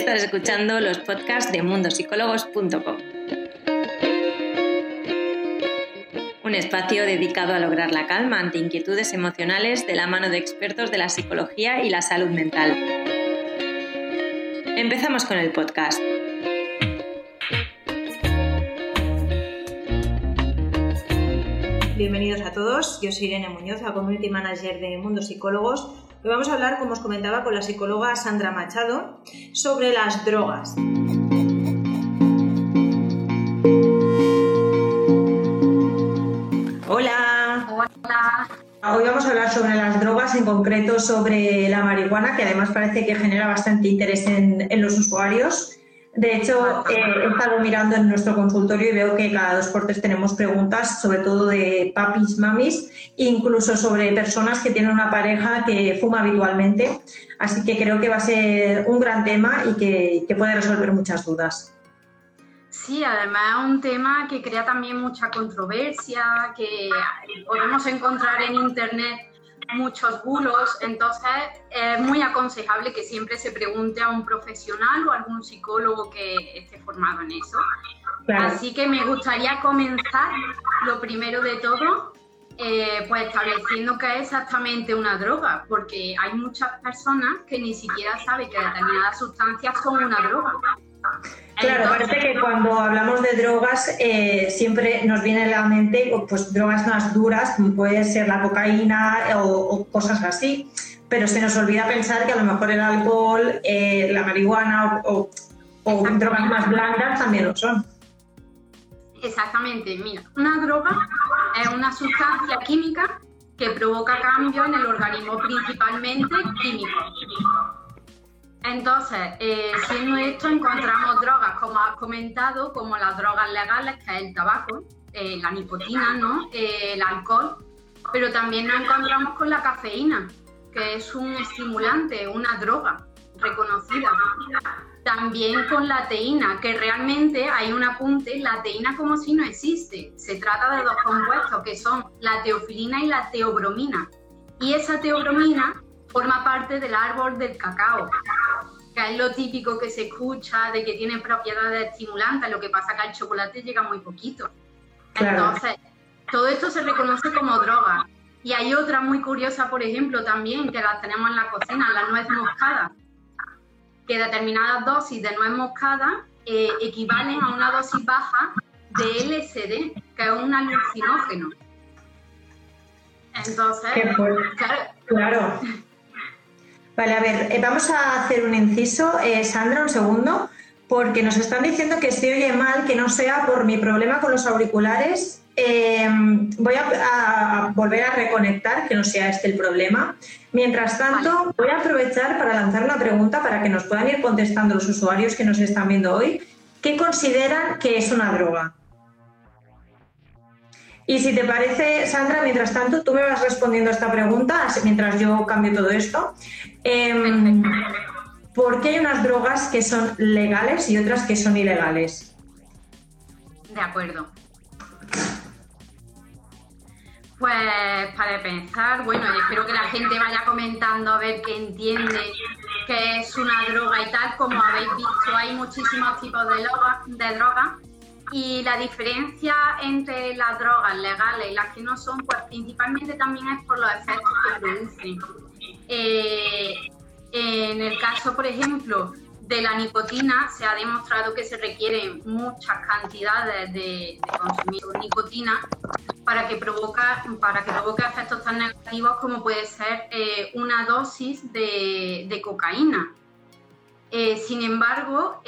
Estás escuchando los podcasts de mundosicólogos.com. Un espacio dedicado a lograr la calma ante inquietudes emocionales de la mano de expertos de la psicología y la salud mental. Empezamos con el podcast. Bienvenidos a todos, yo soy Irene Muñoz, la Community Manager de Mundo Psicólogos. Hoy vamos a hablar, como os comentaba, con la psicóloga Sandra Machado sobre las drogas. Hola. Hola. Hoy vamos a hablar sobre las drogas, en concreto sobre la marihuana, que además parece que genera bastante interés en, en los usuarios. De hecho, eh, he estado mirando en nuestro consultorio y veo que cada dos por tres tenemos preguntas, sobre todo de papis, mamis, incluso sobre personas que tienen una pareja que fuma habitualmente. Así que creo que va a ser un gran tema y que, que puede resolver muchas dudas. Sí, además es un tema que crea también mucha controversia, que podemos encontrar en Internet muchos bulos, entonces es muy aconsejable que siempre se pregunte a un profesional o a algún psicólogo que esté formado en eso. Así que me gustaría comenzar, lo primero de todo, eh, pues estableciendo qué es exactamente una droga, porque hay muchas personas que ni siquiera saben que determinadas sustancias son una droga. Claro, parece que cuando hablamos de drogas eh, siempre nos viene a la mente pues, drogas más duras, como puede ser la cocaína o, cosas así, pero se nos olvida pensar que a lo mejor el alcohol, eh, la marihuana o, o drogas más blandas también lo son. Exactamente, mira, una droga es una sustancia química que provoca cambios en el organismo, principalmente químicos. Entonces, eh, siendo esto, encontramos drogas, como has comentado, como las drogas legales, que es el tabaco, eh, la nicotina, ¿no? Eh, el alcohol, pero también nos encontramos con la cafeína, que es un estimulante, una droga reconocida. También con la teína, que realmente hay un apunte, la teína como si no existe. Se trata de dos compuestos que son la teofilina y la teobromina. Y esa teobromina forma parte del árbol del cacao, que es lo típico que se escucha de que tiene propiedades estimulantes, lo que pasa que al chocolate llega muy poquito. Entonces, todo esto se reconoce como droga. Y hay otra muy curiosa, por ejemplo, también, que las tenemos en la cocina, la nuez moscada, que determinadas dosis de nuez moscada eh, equivalen a una dosis baja de LSD, que es un alucinógeno. Entonces, claro, claro. Vale, a ver, eh, vamos a hacer un inciso. Eh, Sandra, un segundo, porque nos están diciendo que se oye mal, que no sea por mi problema con los auriculares. Em, voy a, volver a reconectar, que no sea este el problema. Mientras tanto, voy a aprovechar para lanzar una pregunta para que nos puedan ir contestando los usuarios que nos están viendo hoy. ¿Qué consideran que es una droga? Y si te parece, Sandra, mientras tanto, tú me vas respondiendo a esta pregunta mientras yo cambio todo esto. Em, ¿Por qué hay unas drogas que son legales y otras que son ilegales? De acuerdo. Pues para pensar, bueno, espero que la gente vaya comentando a ver qué entiende qué es una droga y tal. Como habéis visto, hay muchísimos tipos de, de drogas y la diferencia entre las drogas legales y las que no son, pues principalmente también es por los efectos que producen. Eh, en el caso, por ejemplo, de la nicotina, se ha demostrado que se requieren muchas cantidades de, consumir nicotina para que, provoca, para que provoque efectos tan negativos como puede ser eh, una dosis de, cocaína. Eh, sin embargo,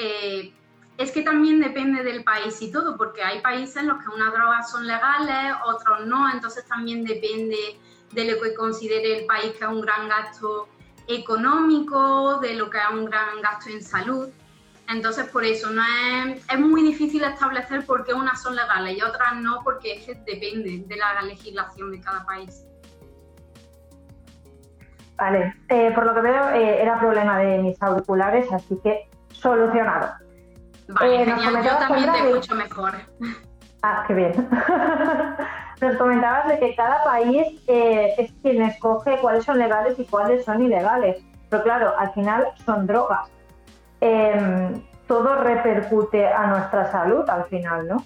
es que también depende del país y todo, porque hay países en los que unas drogas son legales, otros no, entonces también depende de lo que considere el país que es un gran gasto económico, de lo que es un gran gasto en salud. Entonces, por eso no es, muy difícil establecer por qué unas son legales y otras no, porque es que depende de la legislación de cada país. Vale, eh, por lo que veo eh, era problema de mis auriculares, así que solucionado. Vale, eh, Yo también te escucho mejor. Ah, qué bien. nos comentabas de que cada país eh, es quien escoge cuáles son legales y cuáles son ilegales. Pero claro, al final son drogas. em, todo repercute a nuestra salud al final, ¿no?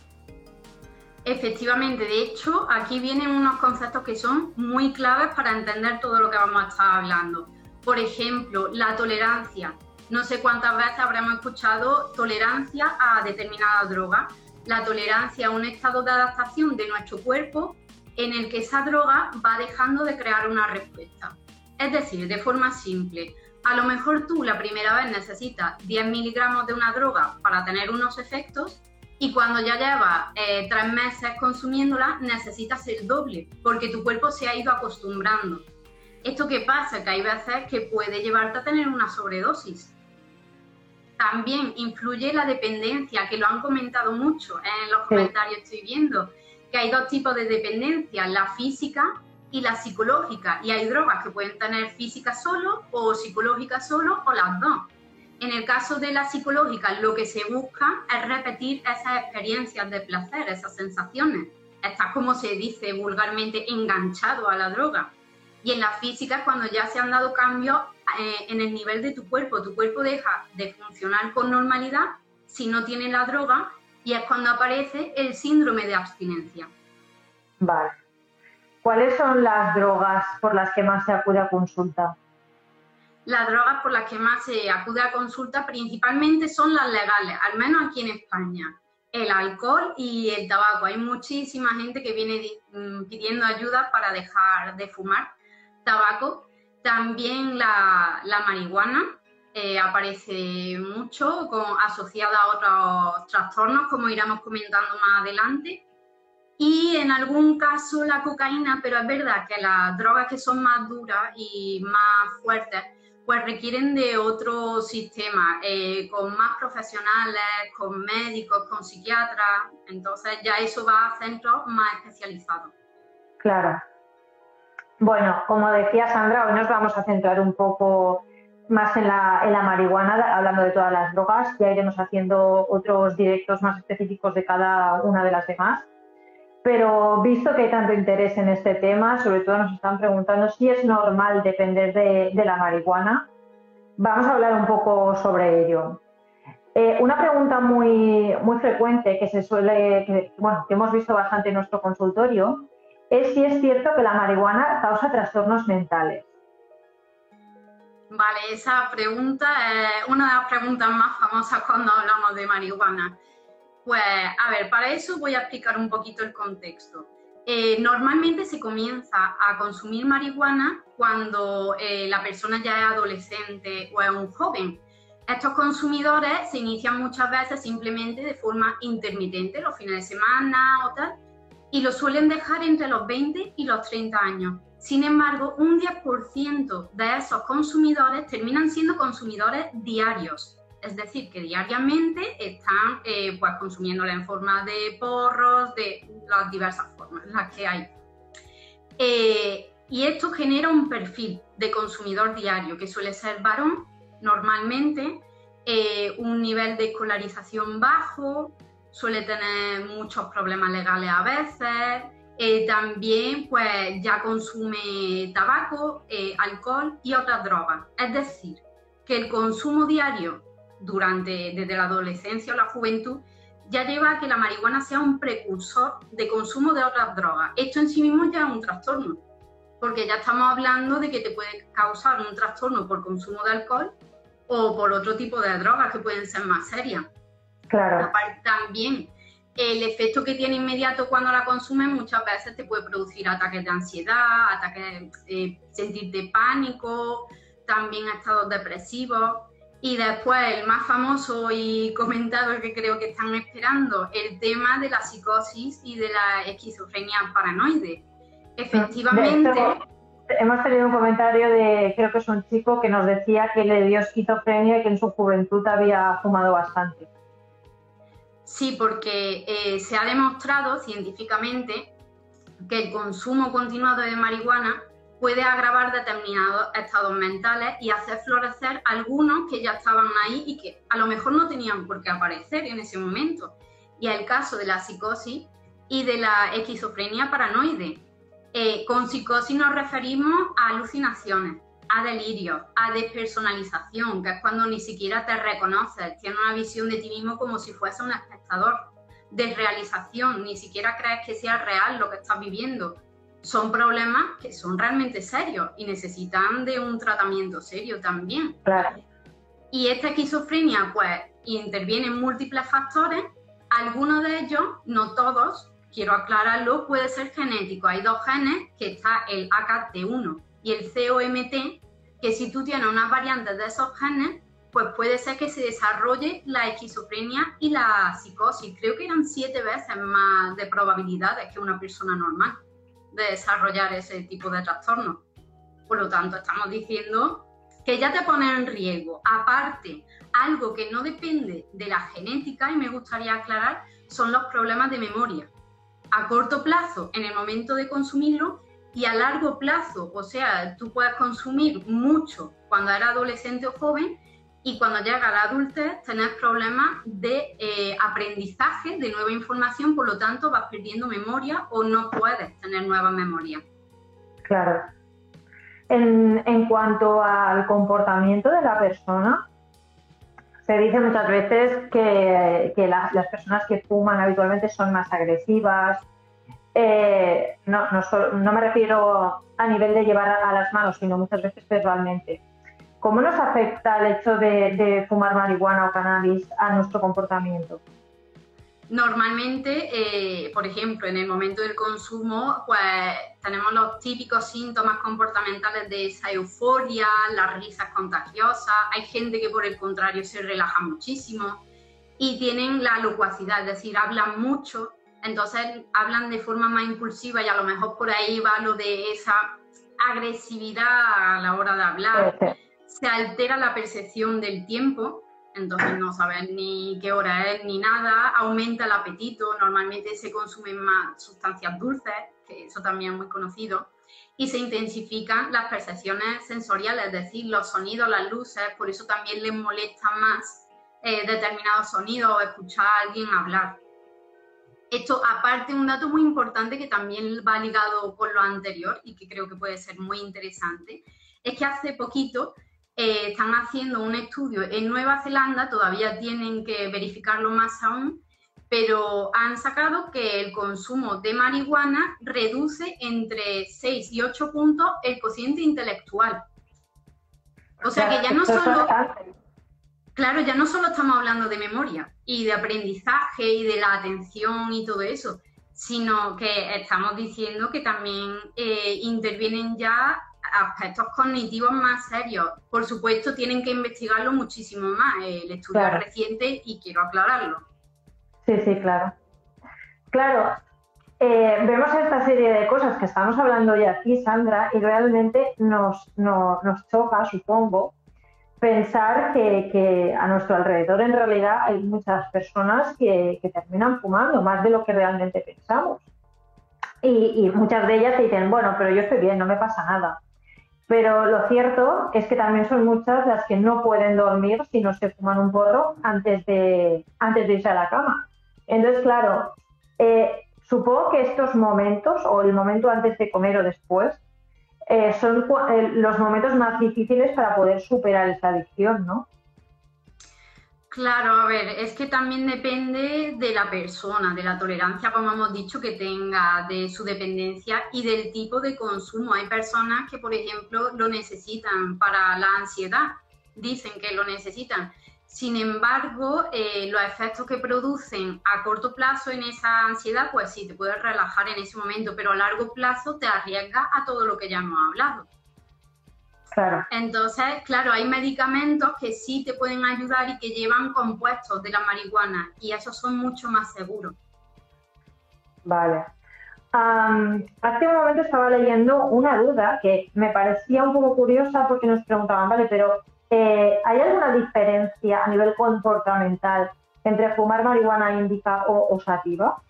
Efectivamente, de hecho, aquí vienen unos conceptos que son muy claves para entender todo lo que vamos a estar hablando. Por ejemplo, la tolerancia. No sé cuántas veces habremos escuchado tolerancia a determinada droga. La tolerancia es un estado de adaptación de nuestro cuerpo en el que esa droga va dejando de crear una respuesta. Es decir, de forma simple, a lo mejor tú la primera vez necesitas 10 miligramos de una droga para tener unos efectos y cuando ya llevas eh, tres meses consumiéndola necesitas el doble porque tu cuerpo se ha ido acostumbrando. ¿Esto qué pasa? Que hay veces que puede llevarte a tener una sobredosis. También influye la dependencia, que lo han comentado mucho en los comentarios, estoy viendo, que hay dos tipos de dependencia, la física y la psicológica. Y hay drogas que pueden tener física solo o psicológica solo o las dos. En el caso de la psicológica, lo que se busca es repetir esas experiencias de placer, esas sensaciones. Estás, como se dice vulgarmente, enganchado a la droga. Y en la física, cuando ya se han dado cambios eh, en el nivel de tu cuerpo, tu cuerpo deja de funcionar con normalidad si no tiene la droga y es cuando aparece el síndrome de abstinencia. Vale. ¿Cuáles son las drogas por las que más se acude a consulta? las drogas por las que más se acude a consulta principalmente son las legales, al menos aquí en España. El alcohol y el tabaco. Hay muchísima gente que viene mm, pidiendo ayuda para dejar de fumar tabaco. También la, marihuana eh, aparece mucho asociada a otros trastornos, como iremos comentando más adelante. Y en algún caso la cocaína, pero es verdad que las drogas que son más duras y más fuertes pues requieren de otro sistema, eh, con más profesionales, con médicos, con psiquiatras, entonces ya eso va a centros más especializados. Claro. Bueno, como decía Sandra, hoy nos vamos a centrar un poco más en la, marihuana, hablando de todas las drogas, ya iremos haciendo otros directos más específicos de cada una de las demás. Pero visto que hay tanto interés en este tema, sobre todo nos están preguntando si es normal depender de, la marihuana, vamos a hablar un poco sobre ello. Eh, una pregunta muy, muy frecuente que se suele, bueno, que hemos visto bastante en nuestro consultorio, es si es cierto que la marihuana causa trastornos mentales. Vale, esa pregunta es una de las preguntas más famosas cuando hablamos de marihuana. Pues, a ver, para eso voy a explicar un poquito el contexto. Eh, normalmente se comienza a consumir marihuana cuando eh, la persona ya es adolescente o es un joven. Estos consumidores se inician muchas veces simplemente de forma intermitente, los fines de semana o tal, y lo suelen dejar entre los 20 y los 30 años. Sin embargo, un 10% de esos consumidores terminan siendo consumidores diarios es decir, que diariamente están eh, pues, consumiéndola en forma de porros, de las diversas formas, las que hay. Eh, y esto genera un perfil de consumidor diario que suele ser varón normalmente, eh, un nivel de escolarización bajo, suele tener muchos problemas legales a veces, también pues ya consume tabaco, alcohol y otras drogas. Es decir, que el consumo diario durante desde la adolescencia o la juventud ya lleva a que la marihuana sea un precursor de consumo de otras drogas. Esto en sí mismo ya es un trastorno, porque ya estamos hablando de que te puede causar un trastorno por consumo de alcohol o por otro tipo de drogas que pueden ser más serias. Claro. También el efecto que tiene inmediato cuando la consumes muchas veces te puede producir ataques de ansiedad, ataques, eh, sentirte pánico, también estados depresivos. Y después el más famoso y comentado que creo que están esperando, el tema de la psicosis y de la esquizofrenia paranoide. Efectivamente... hemos tenido un comentario de, creo que es un chico que nos decía que le dio esquizofrenia y que en su juventud había fumado bastante. Sí, porque eh, se ha demostrado científicamente que el consumo continuado de marihuana puede agravar determinados estados mentales y hacer florecer algunos que ya estaban ahí y que a lo mejor no tenían por qué aparecer en ese momento. Y el caso de la psicosis y de la esquizofrenia paranoide. Eh, con psicosis nos referimos a alucinaciones. A delirio, a despersonalización, que es cuando ni siquiera te reconoces, tienes una visión de ti mismo como si fuese un espectador, desrealización, ni siquiera crees que sea real lo que estás viviendo. Son problemas que son realmente serios y necesitan de un tratamiento serio también. Claro. Y esta esquizofrenia, pues, interviene en múltiples factores. Algunos de ellos, no todos, quiero aclararlo, puede ser genético. Hay dos genes, que está el AKT1 y el COMT, que si tú tienes una variante de esos genes, pues puede ser que se desarrolle la esquizofrenia y la psicosis. Creo que eran siete veces más de probabilidades que una persona normal de desarrollar ese tipo de trastorno. Por lo tanto, estamos diciendo que ya te pone en riesgo. Aparte, algo que no depende de la genética, y me gustaría aclarar, son los problemas de memoria. A corto plazo, en el momento de consumirlo, y a largo plazo, o sea, tú puedes consumir mucho cuando eres adolescente o joven y cuando llega la adultez tenés problemas de eh, aprendizaje de nueva información, por lo tanto vas perdiendo memoria o no puedes tener nueva memoria. Claro. En, en cuanto al comportamiento de la persona, se dice muchas veces que, que las personas que fuman habitualmente son más agresivas, eh, no, no, me refiero a nivel de llevar a, las manos, sino muchas veces verbalmente. ¿Cómo nos afecta el hecho de, fumar marihuana o cannabis a nuestro comportamiento? Normalmente, eh, por ejemplo, en el momento del consumo, pues tenemos los típicos síntomas comportamentales de esa euforia, las risas contagiosas. Hay gente que, por el contrario, se relaja muchísimo y tienen la locuacidad, es decir, hablan mucho entonces hablan de forma más impulsiva y a lo mejor por ahí va lo de esa agresividad a la hora de hablar. Se altera la percepción del tiempo, entonces no saben ni qué hora es ni nada, aumenta el apetito, normalmente se consumen más sustancias dulces, que eso también es muy conocido, y se intensifican las percepciones sensoriales, es decir, los sonidos, las luces, por eso también les molesta más eh, determinados sonidos o escuchar a alguien hablar. Esto, aparte, un dato muy importante que también va ligado con lo anterior y que creo que puede ser muy interesante, es que hace poquito eh, están haciendo un estudio en Nueva Zelanda, todavía tienen que verificarlo más aún, pero han sacado que el consumo de marihuana reduce entre 6 y 8 puntos el cociente intelectual. O sea que ya no solo claro, ya no solo estamos hablando de memoria y de aprendizaje y de la atención y todo eso, sino que estamos diciendo que también eh, intervienen ya aspectos cognitivos más serios. Por supuesto, tienen que investigarlo muchísimo más. El estudio es reciente y quiero aclararlo. Sí, sí, claro. Claro, eh, vemos esta serie de cosas que estamos hablando ya aquí, Sandra, y realmente nos, nos choca, supongo, pensar que, a nuestro alrededor en realidad hay muchas personas que, terminan fumando, más de lo que realmente pensamos. Y, muchas de ellas dicen, bueno, pero yo estoy bien, no me pasa nada. Pero lo cierto es que también son muchas las que no pueden dormir si no se fuman un porro antes de, antes de irse a la cama. Entonces, claro, eh, supongo que estos momentos, o el momento antes de comer o después, eh, son eh, los momentos más difíciles para poder superar esa adicción, ¿no? Claro, a ver, es que también depende de la persona, de la tolerancia, como hemos dicho, que tenga, de su dependencia y del tipo de consumo. Hay personas que, por ejemplo, lo necesitan para la ansiedad, dicen que lo necesitan. Sin embargo, eh, los efectos que producen a corto plazo en esa ansiedad, pues sí, te puedes relajar en ese momento, pero a largo plazo te arriesgas a todo lo que ya hemos hablado. Claro. Entonces, claro, hay medicamentos que sí te pueden ayudar y que llevan compuestos de la marihuana y esos son mucho más seguros. Vale. hace un momento estaba leyendo una duda que me parecía un poco curiosa porque nos preguntaban, vale, pero eh, ¿Hay alguna diferencia a nivel comportamental entre fumar marihuana índica o, sativa?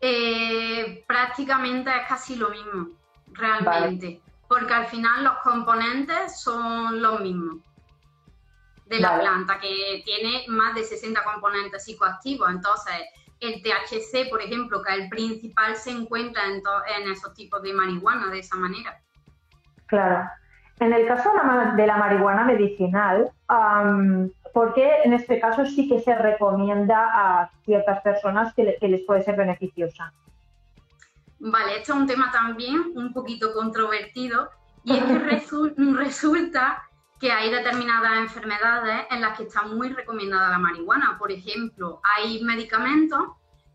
Eh, prácticamente es casi lo mismo, realmente. Porque al final los componentes son los mismos de la planta, que tiene más de 60 componentes psicoactivos. Entonces, el THC, por ejemplo, que es el principal, se encuentra en, en esos tipos de marihuana de esa manera. Claro. En el caso de la marihuana medicinal, ¿por qué en este caso sí que se recomienda a ciertas personas que, les puede ser beneficiosa? Vale, esto es un tema también un poquito controvertido y es que resulta que hay determinadas enfermedades en las que está muy recomendada la marihuana. Por ejemplo, hay medicamentos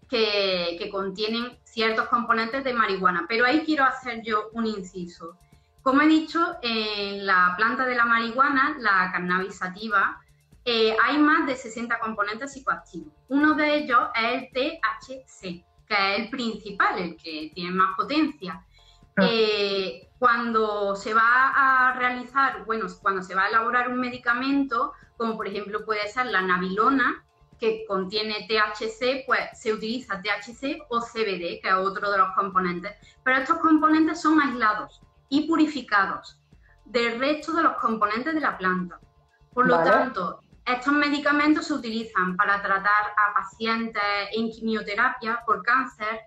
que, que, contienen ciertos componentes de marihuana, pero ahí quiero hacer yo un inciso. Como he dicho, en la planta de la marihuana, la cannabis sativa, eh, hay más de 60 componentes psicoactivos. Uno de ellos es el THC, que es el principal, el que tiene más potencia. Ah. Eh, cuando se va a realizar, bueno, cuando se va a elaborar un medicamento, como por ejemplo puede ser la nabilona, que contiene THC, pues se utiliza THC o CBD, que es otro de los componentes. Pero estos componentes son aislados y purificados del resto de los componentes de la planta. Por lo tanto, estos medicamentos se utilizan para tratar a pacientes en quimioterapia por cáncer,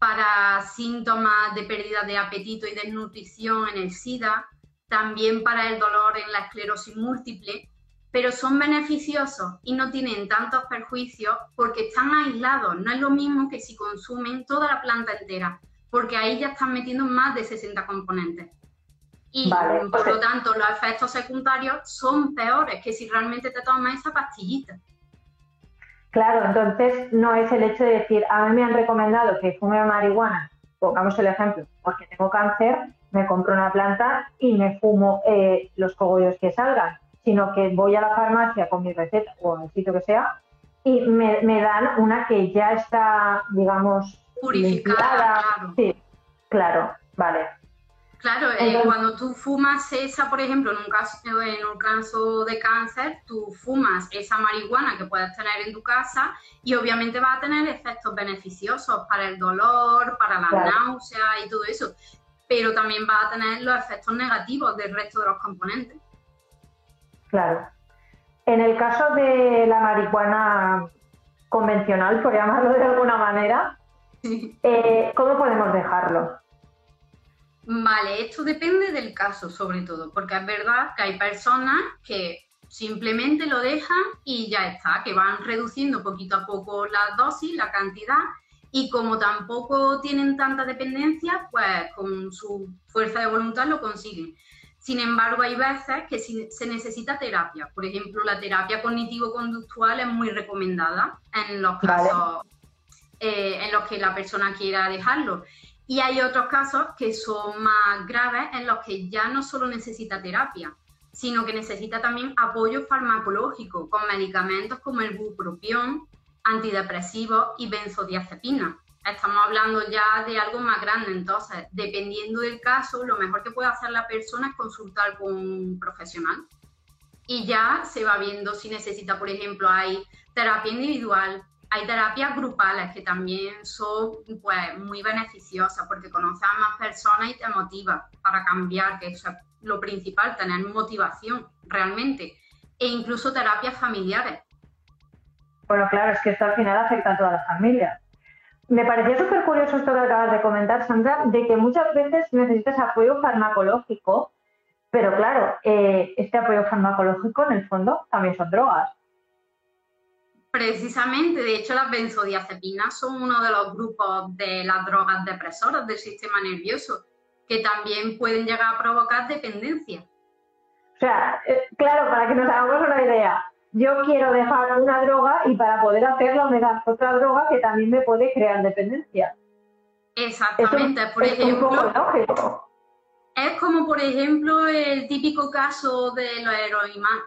para síntomas de pérdida de apetito y desnutrición en el SIDA, también para el dolor en la esclerosis múltiple, pero son beneficiosos y no tienen tantos perjuicios porque están aislados. No es lo mismo que si consumen toda la planta entera porque ahí ya están metiendo más de 60 componentes. Y por lo tanto, los efectos secundarios son peores que si realmente te tomas esa pastillita. Claro, entonces no es el hecho de decir, a mí me han recomendado que fume marihuana, pongamos el ejemplo, porque tengo cáncer, me compro una planta y me fumo eh, los cogollos que salgan, sino que voy a la farmacia con mi receta o al sitio que sea y me, me dan una que ya está, digamos, purificada. Claro. Sí, claro, vale. Claro, eh, cuando tú fumas esa, por ejemplo, en un, caso, en un caso de cáncer, tú fumas esa marihuana que puedes tener en tu casa y obviamente va a tener efectos beneficiosos para el dolor, para la náusea y todo eso, pero también va a tener los efectos negativos del resto de los componentes. Claro. En el caso de la marihuana convencional, por llamarlo de alguna manera, eh, ¿Cómo podemos dejarlo? Vale, esto depende del caso sobre todo, porque es verdad que hay personas que simplemente lo dejan y ya está, que van reduciendo poquito a poco la dosis, la cantidad, y como tampoco tienen tanta dependencia, pues con su fuerza de voluntad lo consiguen. Sin embargo, hay veces que se necesita terapia. Por ejemplo, la terapia cognitivo-conductual es muy recomendada en los casos eh, en los que la persona quiera dejarlo. Y hay otros casos que son más graves en los que ya no solo necesita terapia, sino que necesita también apoyo farmacológico con medicamentos como el bupropión, antidepresivos y benzodiazepina. Estamos hablando ya de algo más grande, entonces, dependiendo del caso, lo mejor que puede hacer la persona es consultar con un profesional. Y ya se va viendo si necesita, por ejemplo, hay terapia individual, hay terapias grupales que también son pues, muy beneficiosas porque conoces a más personas y te motiva para cambiar, que es lo principal, tener motivación realmente. E incluso terapias familiares. Bueno, claro, es que esto al final afecta a todas las familias. Me pareció súper curioso esto que acabas de comentar, Sandra, de que muchas veces necesitas apoyo farmacológico, pero claro, eh, este apoyo farmacológico en el fondo también son drogas. Precisamente, de hecho, las benzodiazepinas son uno de los grupos de las drogas depresoras del sistema nervioso, que también pueden llegar a provocar dependencia. O sea, eh, claro, para que nos hagamos una idea, yo quiero dejar una droga y para poder hacerlo me das otra droga que también me puede crear dependencia. Exactamente, por ejemplo. Es como, por ejemplo, el típico caso de los,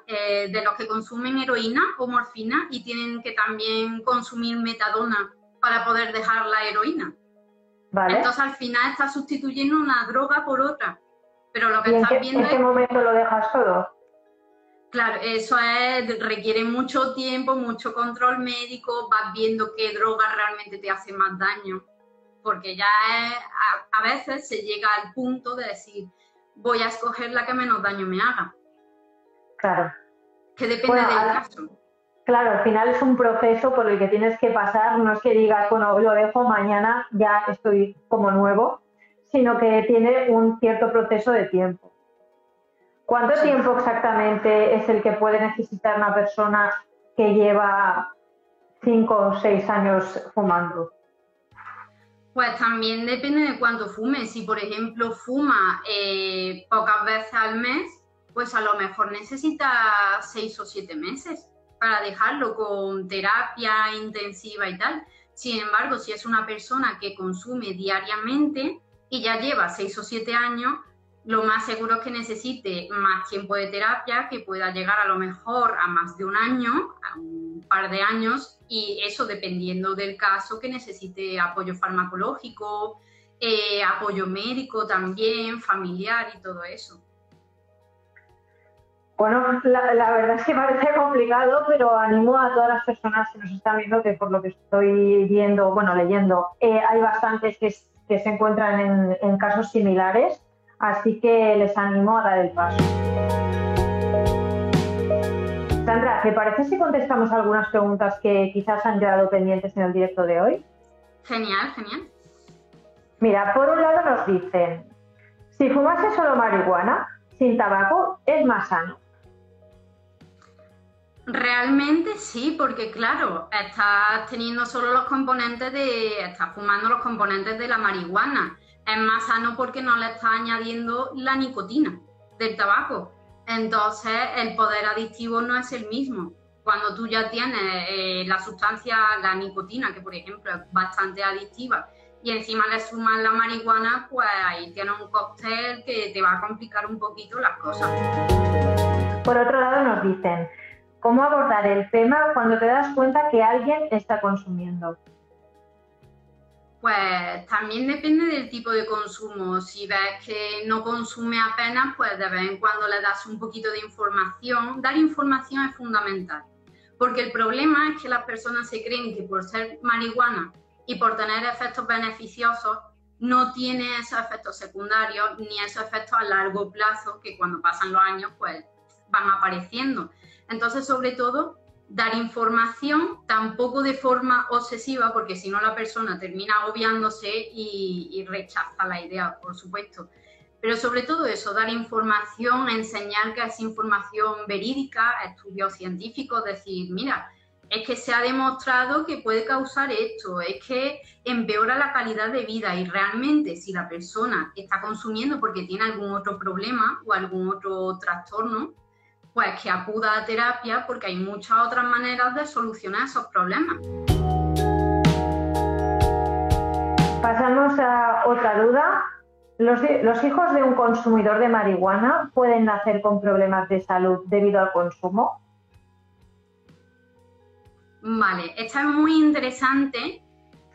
eh, de los que consumen heroína o morfina y tienen que también consumir metadona para poder dejar la heroína. Entonces, al final estás sustituyendo una droga por otra. Pero lo que estás viendo ¿En qué momento lo dejas todo? Claro, eso es, requiere mucho tiempo, mucho control médico, vas viendo qué droga realmente te hace más daño porque ya a, veces se llega al punto de decir, voy a escoger la que menos daño me haga. Claro. Que depende del caso. Claro, al final es un proceso por el que tienes que pasar, no es que digas, bueno, lo dejo, mañana ya estoy como nuevo, sino que tiene un cierto proceso de tiempo. ¿Cuánto tiempo exactamente es el que puede necesitar una persona que lleva cinco o seis años fumando? Pues también depende de cuánto fume. Si, por ejemplo, fuma eh, pocas veces al mes, pues a lo mejor necesita seis o siete meses para dejarlo con terapia intensiva y tal. Sin embargo, si es una persona que consume diariamente y ya lleva seis o siete años, lo más seguro es que necesite más tiempo de terapia, que pueda llegar a lo mejor a más de un año, a un par de años, y eso dependiendo del caso, que necesite apoyo farmacológico, eh, apoyo médico también, familiar y todo eso. Bueno, la, verdad es que parece complicado, pero animo a todas las personas que nos están viendo que por lo que estoy viendo, bueno, leyendo, eh, hay bastantes que, se encuentran en casos similares Así que les animo a dar el paso. Sandra, ¿te parece si contestamos algunas preguntas que quizás han quedado pendientes en el directo de hoy? Genial, genial. Mira, por un lado nos dicen, si fumase solo marihuana, sin tabaco, es más sano. Realmente sí, porque claro, estás teniendo solo los componentes de, estás fumando los componentes de la marihuana es más sano porque no le está añadiendo la nicotina del tabaco. Entonces el poder adictivo no es el mismo. Cuando tú ya tienes eh, la sustancia, la nicotina, que por ejemplo es bastante adictiva, y encima le sumas la marihuana, pues ahí tienes un cóctel que te va a complicar un poquito las cosas. Por otro lado nos dicen, ¿cómo abordar el tema cuando te das cuenta que alguien está consumiendo? Pues también depende del tipo de consumo. Si ves que no consume apenas, pues de vez en cuando le das un poquito de información. Dar información es fundamental, porque el problema es que las personas se creen que por ser marihuana y por tener efectos beneficiosos, no tiene esos efectos secundarios ni esos efectos a largo plazo que cuando pasan los años pues van apareciendo. Entonces, sobre todo, dar información, tampoco de forma obsesiva, porque si no la persona termina obviándose y, rechaza la idea, por supuesto. Pero sobre todo eso, dar información, enseñar que es información verídica, estudios científicos, decir, mira, es que se ha demostrado que puede causar esto, es que empeora la calidad de vida y realmente si la persona está consumiendo porque tiene algún otro problema o algún otro trastorno, pues que acuda a terapia porque hay muchas otras maneras de solucionar esos problemas. Pasamos a otra duda. ¿Los, ¿Los, hijos de un consumidor de marihuana pueden nacer con problemas de salud debido al consumo? Vale, esta es muy interesante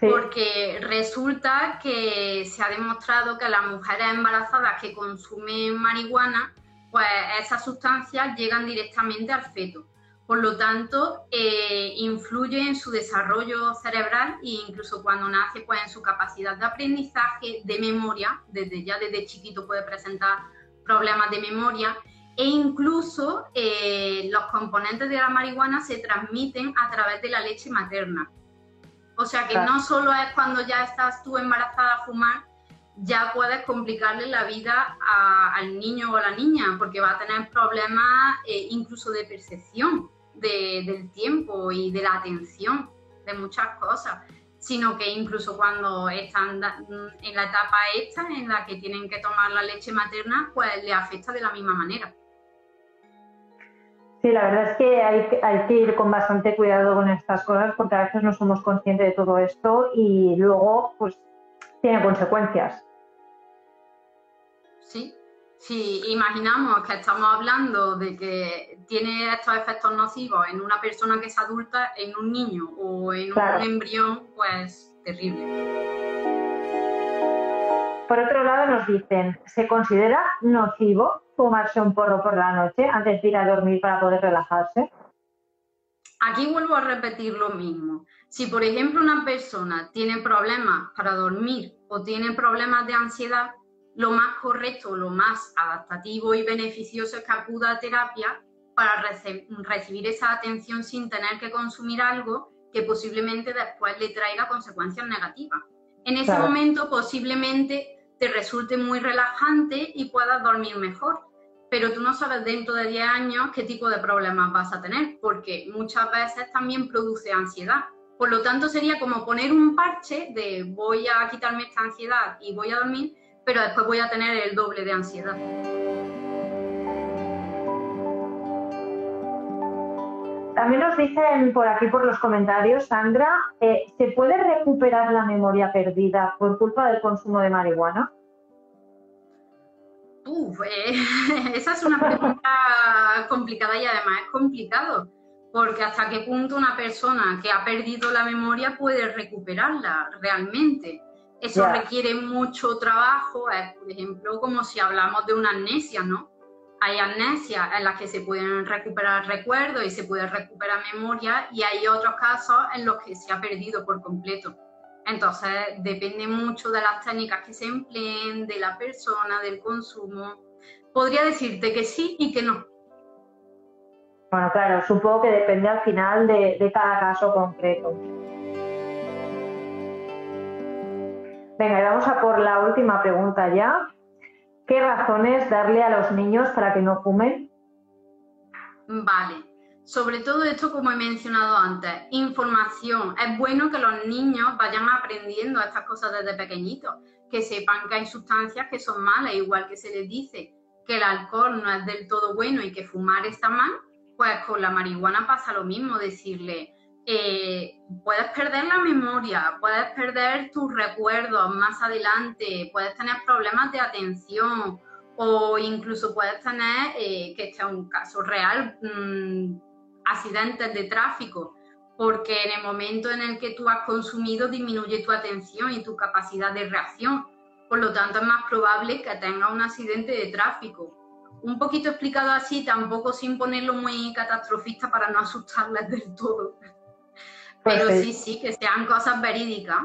porque resulta que se ha demostrado que las mujeres embarazadas que consumen marihuana pues esas sustancias llegan directamente al feto. Por lo tanto, eh, influye en su desarrollo cerebral e incluso cuando nace, pues en su capacidad de aprendizaje, de memoria, desde ya desde chiquito puede presentar problemas de memoria e incluso eh, los componentes de la marihuana se transmiten a través de la leche materna. O sea que no solo es cuando ya estás tú embarazada a fumar, ya puedes complicarle la vida al niño o a la niña, porque va a tener problemas eh, incluso de percepción del tiempo y de la atención, de muchas cosas, sino que incluso cuando están en la etapa esta, en la que tienen que tomar la leche materna, pues le afecta de la misma manera. Sí, la verdad es que hay, hay, que ir con bastante cuidado con estas cosas porque a veces no somos conscientes de todo esto y luego pues tiene consecuencias. Sí, si imaginamos que estamos hablando de que tiene estos efectos nocivos en una persona que es adulta, en un niño o en un embrión, pues terrible. Por otro lado nos dicen, ¿se considera nocivo fumarse un porro por la noche antes de ir a dormir para poder relajarse? Aquí vuelvo a repetir lo mismo. Si, por ejemplo, una persona tiene problemas para dormir o tiene problemas de ansiedad, lo más correcto, lo más adaptativo y beneficioso es que acuda a terapia para recibir esa atención sin tener que consumir algo que posiblemente después le traiga consecuencias negativas. En ese momento posiblemente te resulte muy relajante y puedas dormir mejor. Pero tú no sabes dentro de 10 años qué tipo de problemas vas a tener, porque muchas veces también produce ansiedad. Por lo tanto, sería como poner un parche de voy a quitarme esta ansiedad y voy a dormir, pero después voy a tener el doble de ansiedad. También nos dicen por aquí, por los comentarios, Sandra, eh, ¿se puede recuperar la memoria perdida por culpa del consumo de marihuana? Uf, eh, esa es una pregunta complicada y además es complicado, porque hasta qué punto una persona que ha perdido la memoria puede recuperarla realmente. Eso requiere mucho trabajo, por ejemplo, como si hablamos de una amnesia, ¿no? hay amnesia en las que se pueden recuperar recuerdos y se puede recuperar memoria y hay otros casos en los que se ha perdido por completo. Entonces depende mucho de las técnicas que se empleen, de la persona, del consumo. Podría decirte que sí y que no. Bueno, claro, supongo que depende al final de, de cada caso concreto. Venga, vamos a por la última pregunta ya. ¿Qué razones darle a los niños para que no fumen? Vale. Sobre todo esto, como he mencionado antes, información. Es bueno que los niños vayan aprendiendo estas cosas desde pequeñitos, que sepan que hay sustancias que son malas, igual que se les dice que el alcohol no es del todo bueno y que fumar está mal, pues con la marihuana pasa lo mismo, decirle, eh, puedes perder la memoria, puedes perder tus recuerdos más adelante, puedes tener problemas de atención o incluso puedes tener, eh, que este es un caso real, mm, accidentes de tráfico, porque en el momento en el que tú has consumido disminuye tu atención y tu capacidad de reacción. Por lo tanto, es más probable que tengas un accidente de tráfico. Un poquito explicado así, tampoco sin ponerlo muy catastrofista para no asustarles del todo. Pero sí, sí, que sean cosas verídicas.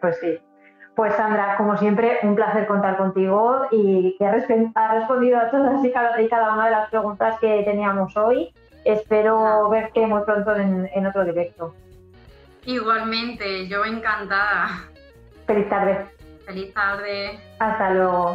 Pues sí. Pues Sandra, como siempre, un placer contar contigo y que has respondido a todas y cada, una de las preguntas que teníamos hoy. Espero verte muy pronto en, en otro directo. Igualmente, yo encantada. Feliz tarde. Feliz tarde. Hasta luego.